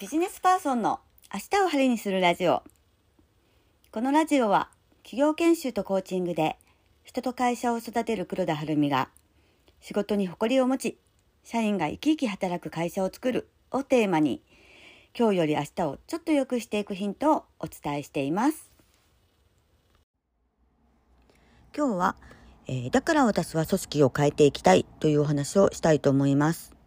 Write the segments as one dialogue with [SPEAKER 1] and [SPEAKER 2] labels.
[SPEAKER 1] ビジネスパーソンの明日を晴れにするラジオ。このラジオは企業研修とコーチングで人と会社を育てる黒田晴美が仕事に誇りを持ち、社員が生き生き働く会社を作るをテーマに今日より明日をちょっと良くしていくヒントをお伝えしています。今日は、えー、だから私は組織を変えていきたいというお話をしたいと思います。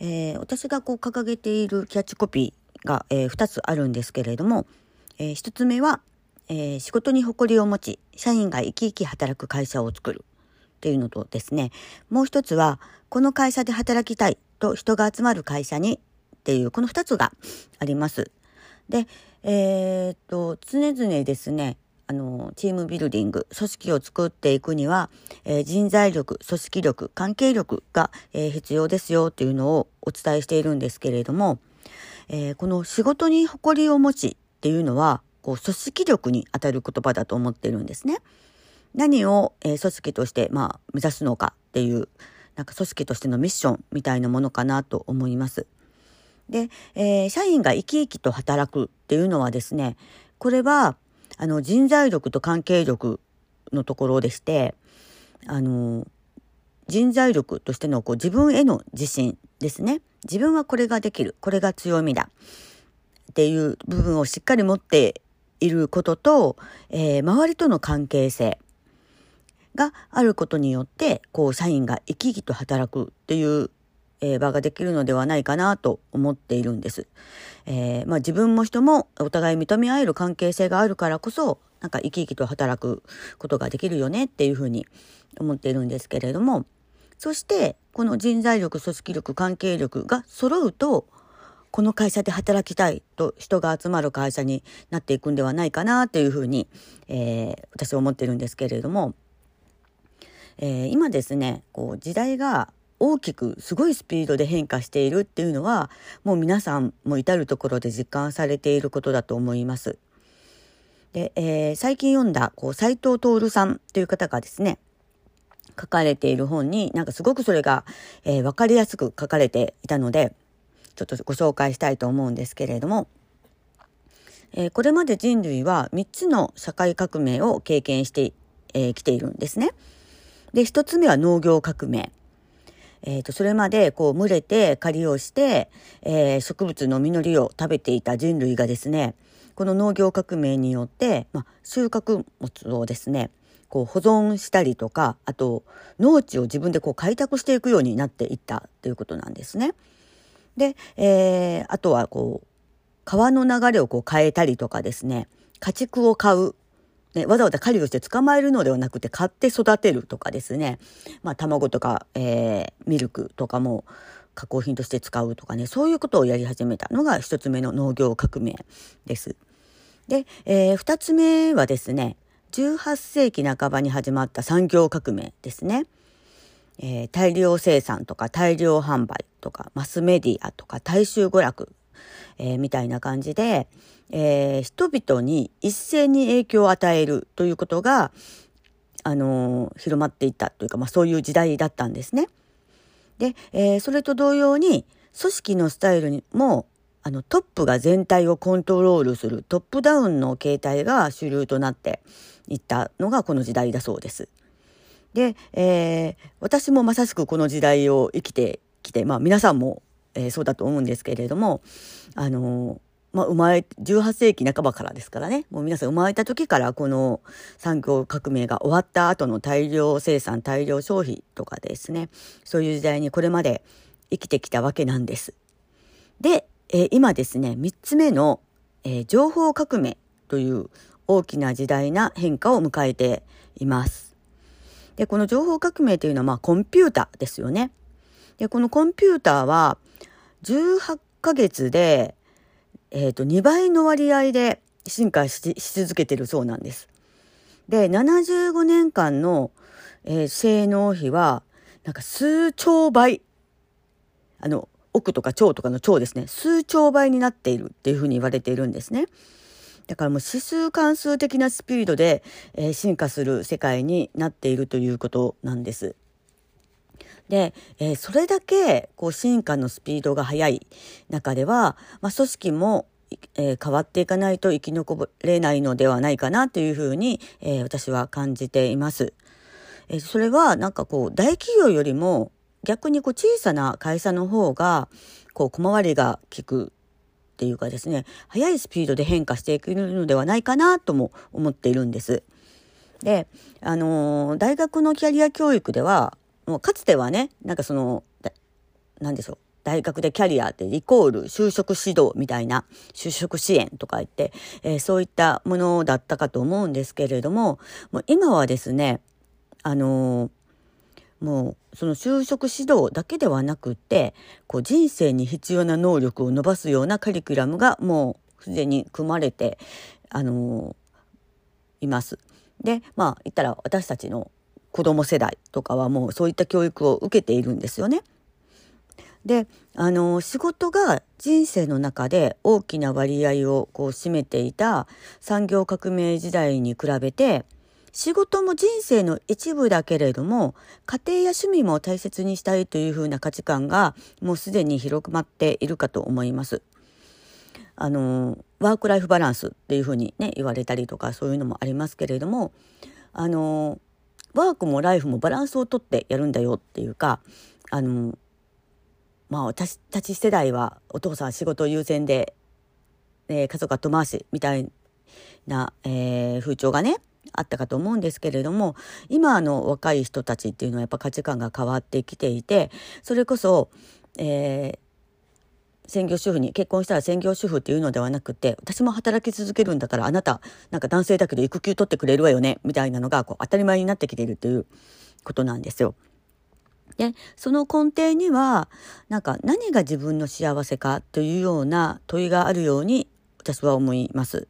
[SPEAKER 1] えー、私がこう掲げているキャッチコピーが、えー、2つあるんですけれども、えー、1つ目は、え、仕事に誇りを持ち社員が生き生き働く会社を作るっていうのとですねもう一つはこの会社で働きたいと人が集まる会社にっていうこの2つがあります。で、え、っと常々ですねあの、チームビルディング、組織を作っていくには、えー、人材力、組織力、関係力が、えー、必要ですよっていうのをお伝えしているんですけれども、えー、この仕事に誇りを持ちっていうのは、こう、組織力に当たる言葉だと思ってるんですね。何を、え組織として、まあ、目指すのかっていう、なんか組織としてのミッションみたいなものかなと思います。で、え社員が生き生きと働くっていうのはですね、これは、あの、人材力と関係力のところでして、あの、人材力としてのこう自分への自信ですね。自分はこれができる。これが強みだ。っていう部分をしっかり持っていることと、えー、周りとの関係性があることによって、こう、社員が生き生きと働くっていうえー、場ができるのではないかなと思っているんです。えー、まあ、自分も人もお互い認め合える関係性があるからこそなんか生き生きと働くことができるよねっていうふうに思っているんですけれどもそしてこの人材力組織力関係力が揃うとこの会社で働きたいと人が集まる会社になっていくんではないかなというふうに、えー、私は思ってるんですけれども、えー、今ですねこう時代が大きくすごいスピードで変化しているっていうのはもう皆さんも至る所で実感されていることだと思います。で、えー、最近読んだこう斉藤徹さんという方がですね書かれている本になんかすごくそれが、えー、分かりやすく書かれていたのでちょっとご紹介したいと思うんですけれども、えー、これまで人類は3つの社会革命を経験してき、えー、ているんですね。で1つ目は農業革命。えーと、それまでこう群れて狩りをして、えー、植物の実りを食べていた人類がですねこの農業革命によって、まあ、収穫物をですねこう保存したりとかあと農地を自分でこう開拓していくようになっていったということなんですね。で、えー、あとはこう川の流れをこう変えたりとかですね家畜を飼うね、わざわざ狩りをして捕まえるのではなくて買って育てるとかですね、まあ、卵とか、えー、ミルクとかも加工品として使うとかねそういうことをやり始めたのが一つ目の農業革命です。で、えー、2つ目はですね18世紀半ばに始まった産業革命ですね。えー、大量生産とか大量販売とかマスメディアとか大衆娯楽、えー、みたいな感じで、えー、人々に一斉に影響を与えるということが、あのー、広まっていったというか、まあ、そういう時代だったんですね。で、えー、それと同様に組織のスタイルにもあのトップが全体をコントロールするトップダウンの形態が主流となっていったのがこの時代だそうです。で、えー、私もまさしくこの時代を生きてきて、まあ、皆さんも、えー、そうだと思うんですけれども、あのまあ、生まれ、18世紀半ばからですからね、もう皆さん生まれた時からこの産業革命が終わった後の大量生産、大量消費とかですね、そういう時代にこれまで生きてきたわけなんです。で、えー、今ですね、3つ目の、えー、情報革命という大きな時代な変化を迎えています。で、この情報革命というのはまあコンピューターですよね。で、このコンピューターは18ヶ月でえっ、ー、と、2倍の割合で進化し続けてるそうなんです。で、75年間の、えー、性能比は、なんか数兆倍、あの、億とか兆とかの兆ですね、数兆倍になっているっていうふうに言われているんですね。だからもう指数関数的なスピードで、えー、進化する世界になっているということなんです。で、えー、それだけこう進化のスピードが速い中では、まあ、組織もえー、変わっていかないと生き残れないのではないかなというふうに、えー、私は感じています。えー、それはなんかこう大企業よりも逆にこう小さな会社の方がこう小回りが利くっていうかですね速いスピードで変化していくのではないかなとも思っているんです。で、あのー、大学のキャリア教育ではもうかつてはねなんかその何でしょう大学でキャリアってイコール就職指導みたいな就職支援とか言って、えー、そういったものだったかと思うんですけれどももう今はですねあのー、もうその就職指導だけではなくてこう人生に必要な能力を伸ばすようなカリキュラムがもうすでに組まれてあのー、います。でまあ言ったら私たちの子供世代とかはもうそういった教育を受けているんですよね。であの仕事が人生の中で大きな割合をこう占めていた産業革命時代に比べて仕事も人生の一部だけれども家庭や趣味も大切にしたいというふうな価値観がもうすでに広まっているかと思います。あのワーク・ライフ・バランスっていうふうにね言われたりとかそういうのもありますけれどもあのワークもライフもバランスをとってやるんだよっていうかあのまあ私たち世代はお父さん仕事優先で、えー、家族後回しみたいな、えー、風潮がねあったかと思うんですけれども今の若い人たちっていうのはやっぱ価値観が変わってきていてそれこそ、えー、専業主婦に結婚したら専業主婦っていうのではなくて私も働き続けるんだからあなたなんか男性だけど育休取ってくれるわよねみたいなのがこう当たり前になってきているということなんですよ。でその根底にはなんか何が自分の幸せかというような問いがあるように私は思います。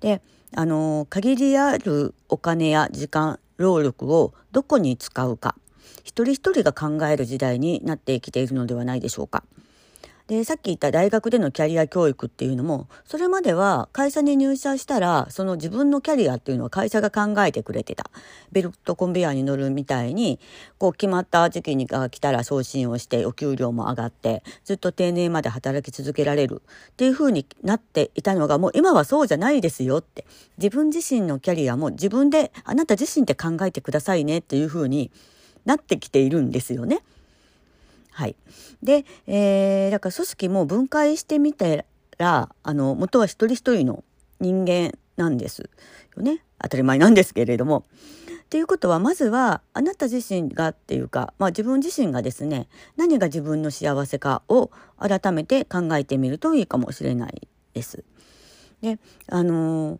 [SPEAKER 1] であの限りあるお金や時間労力をどこに使うか一人一人が考える時代になってきているのではないでしょうか。でさっき言った大学でのキャリア教育っていうのもそれまでは会社に入社したらその自分のキャリアっていうのは会社が考えてくれてた。ベルトコンベヤーに乗るみたいにこう決まった時期にが来たら送信をしてお給料も上がってずっと定年まで働き続けられる。っていう風になっていたのがもう今はそうじゃないですよって。自分自身のキャリアも自分であなた自身で考えてくださいねっていう風になってきているんですよね。はい、で、えー、だから組織も分解してみたらあの元は一人一人の人間なんですよね当たり前なんですけれども。ということはまずはあなた自身がっていうか、まあ、自分自身がですね何が自分の幸せかを改めて考えてみるといいかもしれないです。であのー、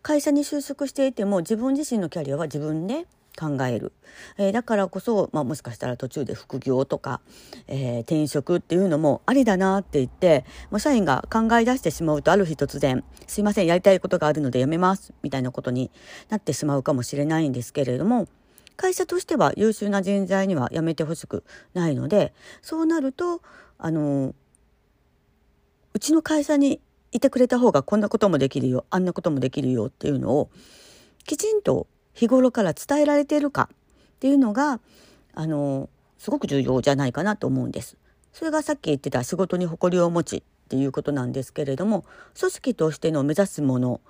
[SPEAKER 1] 会社に就職していても自分自身のキャリアは自分で考える、えー、だからこそ、まあ、もしかしたら途中で副業とか、えー、転職っていうのもありだなって言ってもう社員が考え出してしまうとある日突然「すいませんやりたいことがあるのでやめます」みたいなことになってしまうかもしれないんですけれども会社としては優秀な人材にはやめてほしくないのでそうなるとあのうちの会社にいてくれた方がこんなこともできるよあんなこともできるよっていうのをきちんと日頃から伝えられているかっていうのがあのすごく重要じゃないかなと思うんです。それがさっき言ってた仕事に誇りを持ちっていうことなんですけれども組織としての目指すもの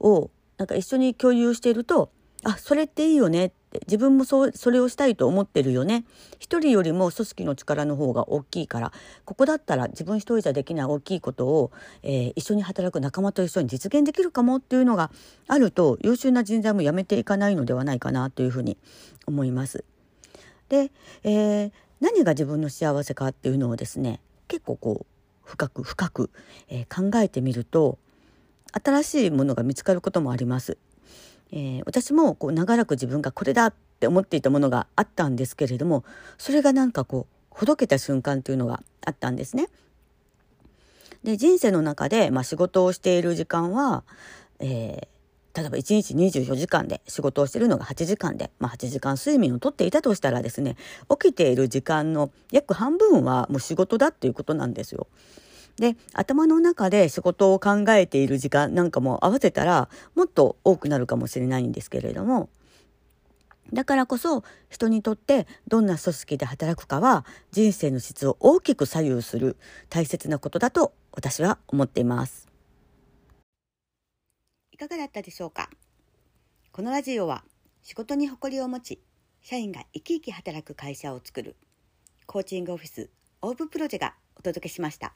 [SPEAKER 1] をなんか一緒に共有しているとあそれっていいよねっ自分もそうそれをしたいと思ってるよね一人よりも組織の力の方が大きいからここだったら自分一人じゃできない大きいことを、えー、一緒に働く仲間と一緒に実現できるかもっていうのがあると優秀な人材も辞めていかないのではないかなというふうに思います。で、えー、何が自分の幸せかっていうのをですね結構こう深く深く、えー、考えてみると新しいものが見つかることもあります。えー、私もこう長らく自分がこれだって思っていたものがあったんですけれどもそれがなんかこうほどけた瞬間というのがあったんですね。で人生の中で、まあ、仕事をしている時間は、えー、例えば1日24時間で仕事をしているのが8時間で、まあ、8時間睡眠をとっていたとしたらですね起きている時間の約半分はもう仕事だっていうことなんですよ。で頭の中で仕事を考えている時間なんかも合わせたらもっと多くなるかもしれないんですけれどもだからこそ人にとってどんな組織で働くかは人生の質を大きく左右する大切なことだと私は思っています。いかがだったでしょうか？このラジオは仕事に誇りを持ち社員が生き生き働く会社を作るコーチングオフィスオーブプロジェがお届けしました。